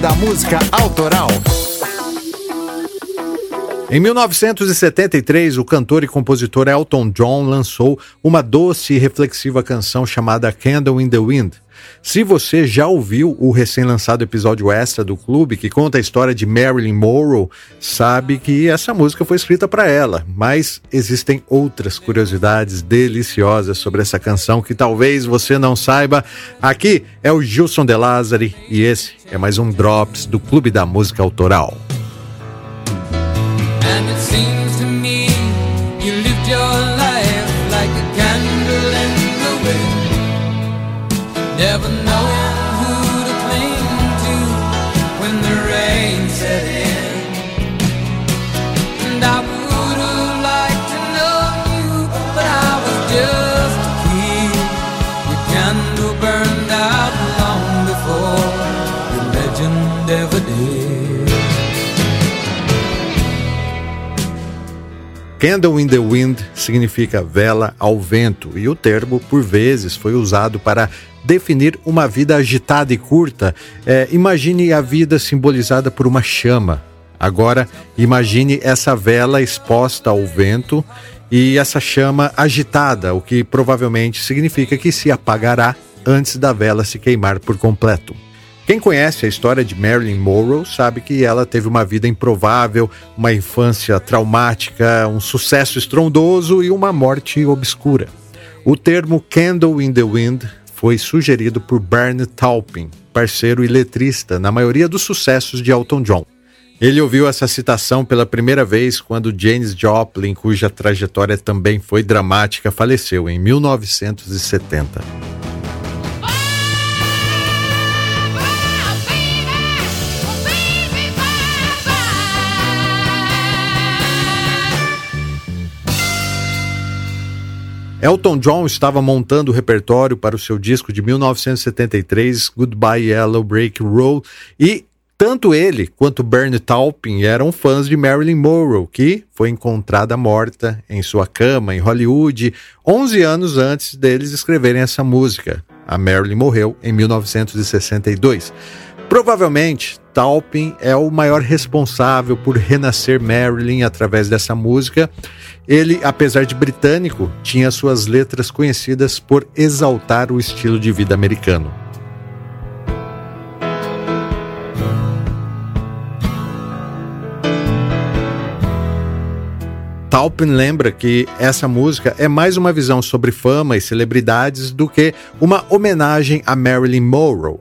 Da Música Autoral. Em 1973, o cantor e compositor Elton John lançou uma doce e reflexiva canção chamada Candle in the Wind. Se você já ouviu o recém-lançado episódio extra do clube que conta a história de Marilyn Monroe, sabe que essa música foi escrita para ela, mas existem outras curiosidades deliciosas sobre essa canção que talvez você não saiba. Aqui é o Gilson De Lázari e esse é mais um Drops do Clube da Música Autoral. And never knowing who to cling to when the rain set in. And I would have liked to know you, but I was just a kid. Your candle burned out long before your legend ever did. Candle in the Wind significa vela ao vento e o termo, por vezes, foi usado para definir uma vida agitada e curta. É, imagine a vida simbolizada por uma chama. Agora, imagine essa vela exposta ao vento e essa chama agitada, o que provavelmente significa que se apagará antes da vela se queimar por completo. Quem conhece a história de Marilyn Monroe sabe que ela teve uma vida improvável, uma infância traumática, um sucesso estrondoso e uma morte obscura. O termo Candle in the Wind foi sugerido por Bernie Taupin, parceiro e letrista na maioria dos sucessos de Elton John. Ele ouviu essa citação pela primeira vez quando Janis Joplin, cuja trajetória também foi dramática, faleceu em 1970. Elton John estava montando o repertório para o seu disco de 1973, Goodbye Yellow Break Roll, e tanto ele quanto Bernie Taupin eram fãs de Marilyn Monroe, que foi encontrada morta em sua cama em Hollywood 11 anos antes deles escreverem essa música. A Marilyn morreu em 1962. Provavelmente, Taupin é o maior responsável por renascer Marilyn através dessa música. Ele, apesar de britânico, tinha suas letras conhecidas por exaltar o estilo de vida americano. Taupin lembra que essa música é mais uma visão sobre fama e celebridades do que uma homenagem a Marilyn Monroe.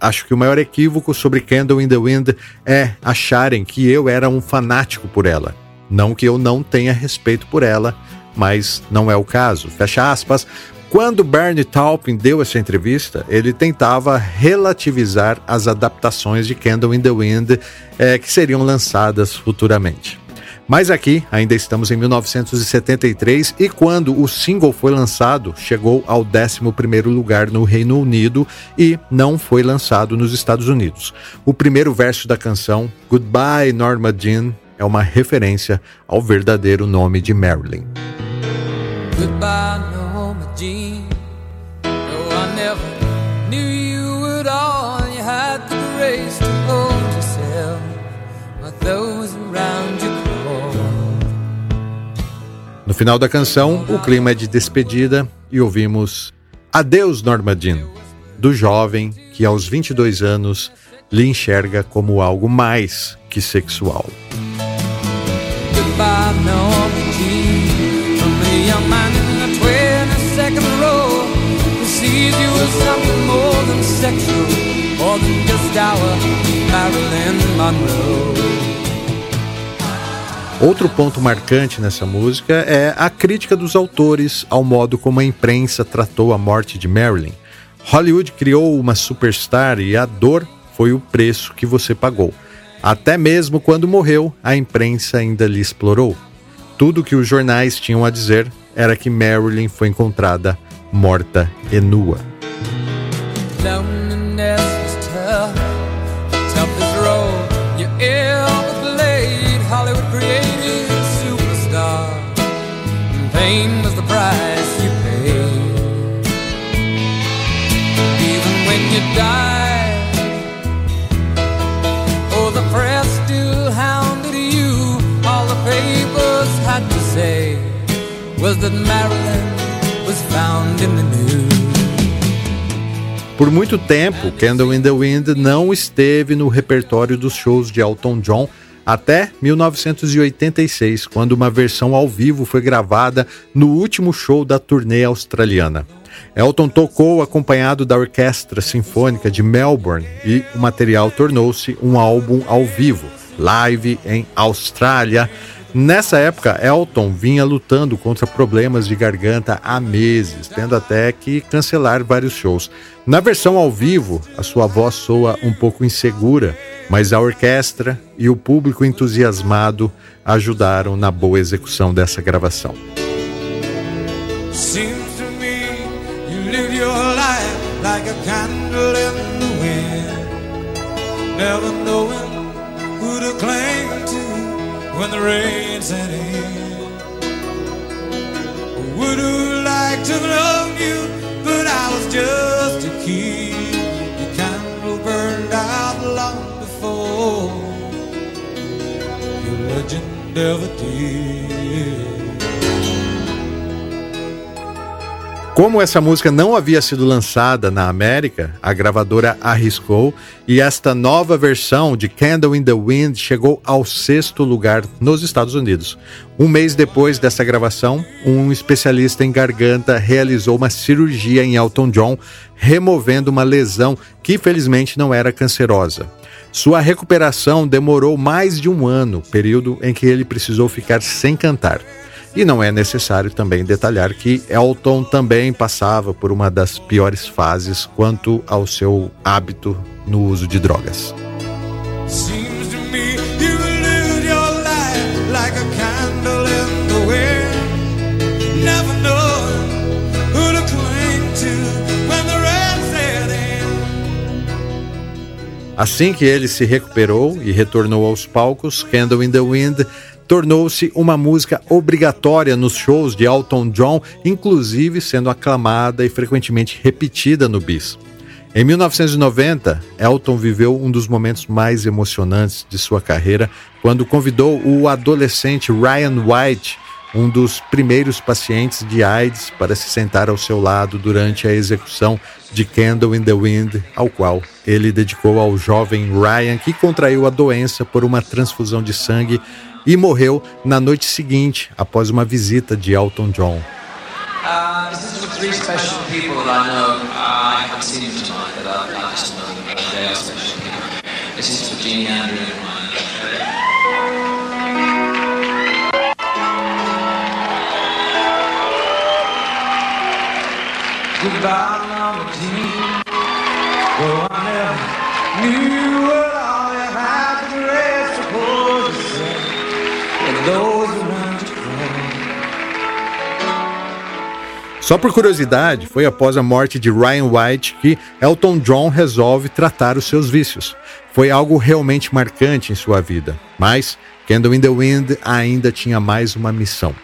Acho que o maior equívoco sobre Candle in the Wind é acharem que eu era um fanático por ela. Não que eu não tenha respeito por ela, mas não é o caso. Fecha aspas. Quando Bernie Taupin deu essa entrevista, ele tentava relativizar as adaptações de Candle in the Wind é, que seriam lançadas futuramente. Mas aqui ainda estamos em 1973 e quando o single foi lançado, chegou ao 11º lugar no Reino Unido e não foi lançado nos Estados Unidos. O primeiro verso da canção, Goodbye Norma Jean, é uma referência ao verdadeiro nome de Marilyn. Goodbye no final da canção, o clima é de despedida e ouvimos Adeus Norma Jean, do jovem que aos 22 anos lhe enxerga como algo mais que sexual. Monroe. Outro ponto marcante nessa música é a crítica dos autores ao modo como a imprensa tratou a morte de Marilyn. Hollywood criou uma superstar e a dor foi o preço que você pagou. Até mesmo quando morreu, a imprensa ainda lhe explorou. Tudo que os jornais tinham a dizer era que Marilyn foi encontrada morta e nua. fame the price you pay. Even when you die, oh, the press still hounded you. All the papers had to say was that Marilyn was found in the news. Por muito tempo, Candle in the Wind não esteve no repertório dos shows de Elton John até 1986, quando uma versão ao vivo foi gravada no último show da turnê australiana. Elton tocou acompanhado da Orquestra Sinfônica de Melbourne e o material tornou-se um álbum ao vivo, live em Austrália. Nessa época, Elton vinha lutando contra problemas de garganta há meses, tendo até que cancelar vários shows. Na versão ao vivo, a sua voz soa um pouco insegura, mas a orquestra e o público entusiasmado ajudaram na boa execução dessa gravação. When the rain set in. Would have liked to love you, but I was just a kid. Your candle burned out long before your legend ever did. Como essa música não havia sido lançada na América, a gravadora arriscou e esta nova versão de Candle in the Wind chegou ao sexto lugar nos Estados Unidos. Um mês depois dessa gravação, um especialista em garganta realizou uma cirurgia em Elton John, removendo uma lesão que felizmente não era cancerosa. Sua recuperação demorou mais de um ano, período em que ele precisou ficar sem cantar. E não é necessário também detalhar que Elton também passava por uma das piores fases quanto ao seu hábito no uso de drogas. Assim que ele se recuperou e retornou aos palcos, Candle in the Wind tornou-se uma música obrigatória nos shows de Elton John, inclusive sendo aclamada e frequentemente repetida no bis. Em 1990, Elton viveu um dos momentos mais emocionantes de sua carreira quando convidou o adolescente Ryan White, um dos primeiros pacientes de AIDS, para se sentar ao seu lado durante a execução de Candle in the Wind, ao qual ele dedicou ao jovem Ryan que contraiu a doença por uma transfusão de sangue e morreu na noite seguinte, após uma visita de Elton John. Uh, Goodbye, Mama Jean. Oh, I never knew Só por curiosidade, foi após a morte de Ryan White que Elton John resolve tratar os seus vícios. Foi algo realmente marcante em sua vida, mas Candle in the Wind ainda tinha mais uma missão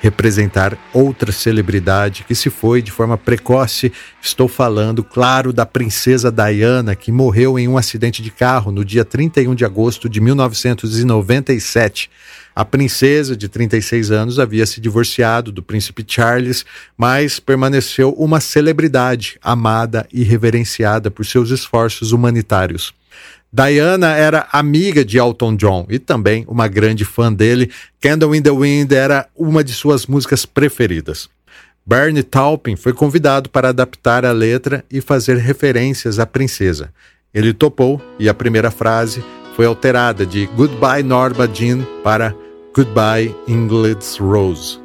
representar outra celebridade que se foi de forma precoce. Estou falando, claro, da princesa Diana, que morreu em um acidente de carro no dia 31 de agosto de 1997. A princesa, de 36 anos, havia se divorciado do príncipe Charles, mas permaneceu uma celebridade amada e reverenciada por seus esforços humanitários. Diana era amiga de Elton John e também uma grande fã dele. Candle in the Wind era uma de suas músicas preferidas. Bernie Taupin foi convidado para adaptar a letra e fazer referências à princesa. Ele topou e a primeira frase foi alterada de Goodbye Norma Jean para Goodbye England's Rose.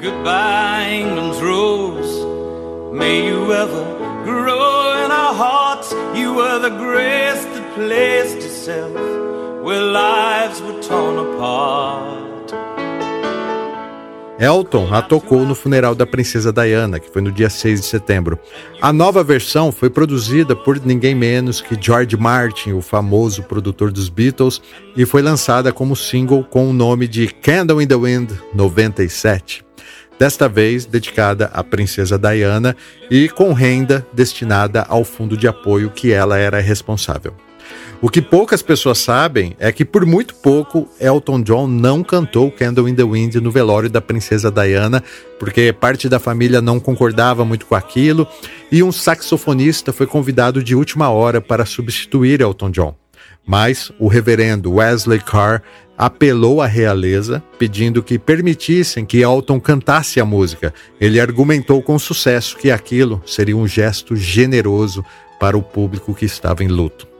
Goodbye England's Rose, may you ever grow in our hearts. You were the grace that placed itself where lives were torn apart. Elton a tocou no funeral da princesa Diana, que foi no dia 6 de setembro. A nova versão foi produzida por ninguém menos que George Martin, o famoso produtor dos Beatles, e foi lançada como single com o nome de Candle in the Wind 97 desta vez dedicada à princesa Diana e com renda destinada ao fundo de apoio que ela era responsável. O que poucas pessoas sabem é que por muito pouco Elton John não cantou Candle in the Wind no velório da princesa Diana, porque parte da família não concordava muito com aquilo, e um saxofonista foi convidado de última hora para substituir Elton John. Mas o reverendo Wesley Carr apelou à realeza, pedindo que permitissem que Elton cantasse a música. Ele argumentou com sucesso que aquilo seria um gesto generoso para o público que estava em luto.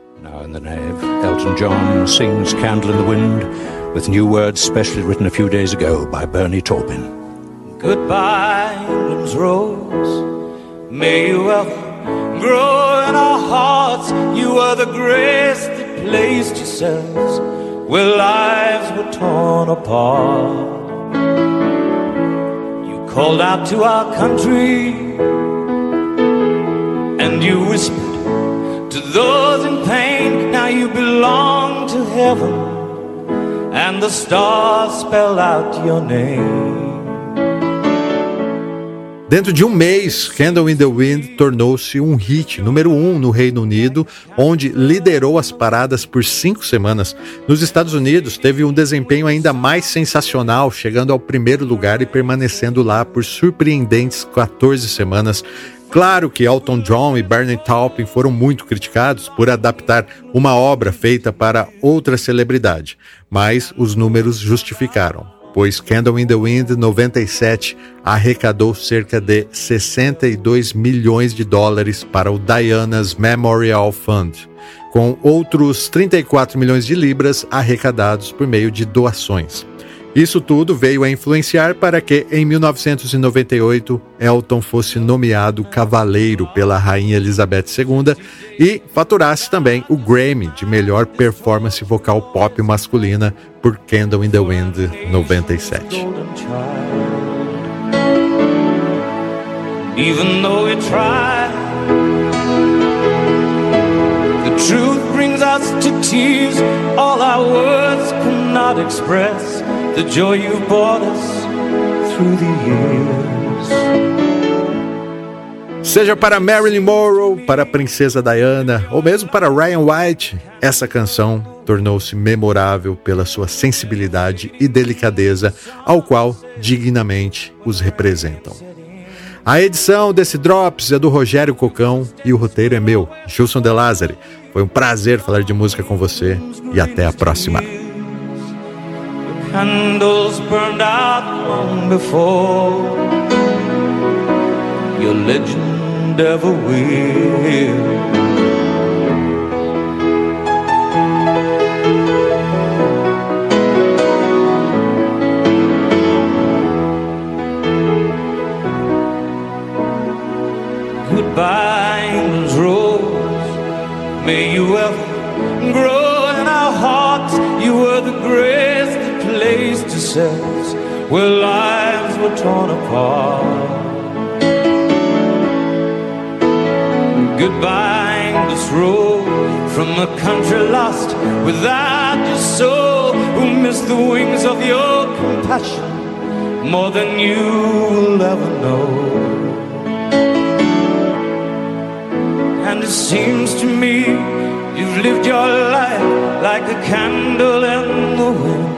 In the nave, Elton John sings Candle in the Wind with new words specially written a few days ago by Bernie Taupin. Goodbye, England's rose. May you ever grow in our hearts. You are the grace that placed yourselves where lives were torn apart. You called out to our country and you whispered to those in pain, now you belong to heaven, and the stars spell out your name. Dentro de um mês, Candle in the Wind tornou-se um hit número um no Reino Unido, onde liderou as paradas por cinco semanas. Nos Estados Unidos, teve um desempenho ainda mais sensacional, chegando ao primeiro lugar e permanecendo lá por surpreendentes 14 semanas. Claro que Elton John e Bernie Taupin foram muito criticados por adaptar uma obra feita para outra celebridade, mas os números justificaram pois Candle in the Wind 97 arrecadou cerca de 62 milhões de dólares para o Diana's Memorial Fund, com outros 34 milhões de libras arrecadados por meio de doações. Isso tudo veio a influenciar para que, em 1998, Elton fosse nomeado cavaleiro pela Rainha Elizabeth II e faturasse também o Grammy de melhor performance vocal pop masculina por Candle in the Wind 97. Even the joy brought us through the years. Seja para Marilyn Monroe, para a Princesa Diana ou mesmo para Ryan White, essa canção tornou-se memorável pela sua sensibilidade e delicadeza, ao qual dignamente os representam. A edição desse Drops é do Rogério Cocão e o roteiro é meu, Gilson De Lázari. Foi um prazer falar de música com você e até a próxima. Candles burned out long before your legend ever will. Ourselves where lives were torn apart. Goodbye, this road from a country lost without your soul, who missed the wings of your compassion more than you will ever know. And it seems to me you've lived your life like a candle in the wind